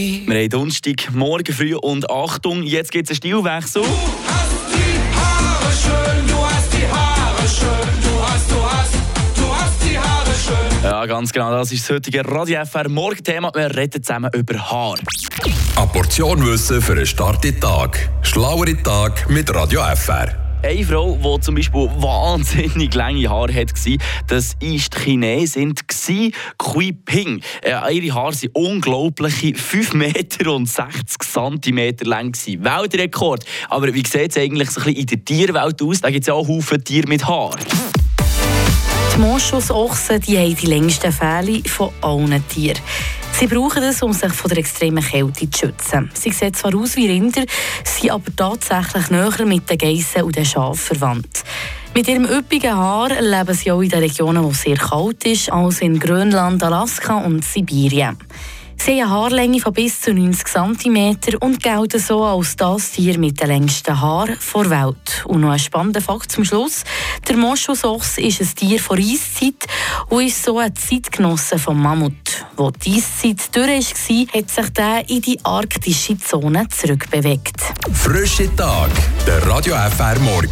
Wir haben Donnerstag, morgen früh und Achtung, jetzt gibt es einen Stilwechsel. Du hast die Haare schön, du hast die Haare schön, du hast, du hast, du hast die Haare schön. Ja, ganz genau, das ist das heutige Radio FR Morgenthema. Wir reden zusammen über Haar. Eine Portion Wissen für einen starken Tag. Schlauere Tag mit Radio FR. Eine Frau, die zum Beispiel wahnsinnig lange Haare hatte, das war die Chinesin Kui Ping. Äh, ihre Haare sind unglaubliche 5 Meter und 60 Zentimeter lang. Weltrekord. Aber wie sieht es eigentlich so ein bisschen in der Tierwelt aus? Da gibt es ja auch Haufen Tiere mit Haar. Die Moschusochsen die haben die längsten Fälle von allen Tieren. Sie brauchen es, um sich von der extremen Kälte zu schützen. Sie sehen zwar aus wie Rinder, sind aber tatsächlich näher mit den Geissen und den Schafen verwandt. Mit ihrem üppigen Haar leben sie auch in den Regionen, wo es sehr kalt ist, also in Grönland, Alaska und Sibirien. Sie haben eine Haarlänge von bis zu 90 cm und gelten so als das Tier mit den längsten Haaren der Welt. Und noch ein spannender Fakt zum Schluss. Der Moschusochs ist ein Tier von Eiszeit und ist so ein Zeitgenosse vom Mammut. Wo die Eiszeit durch war, hat sich der in die arktische Zone zurückbewegt. Frische Tag. Der Radio FR Morgen.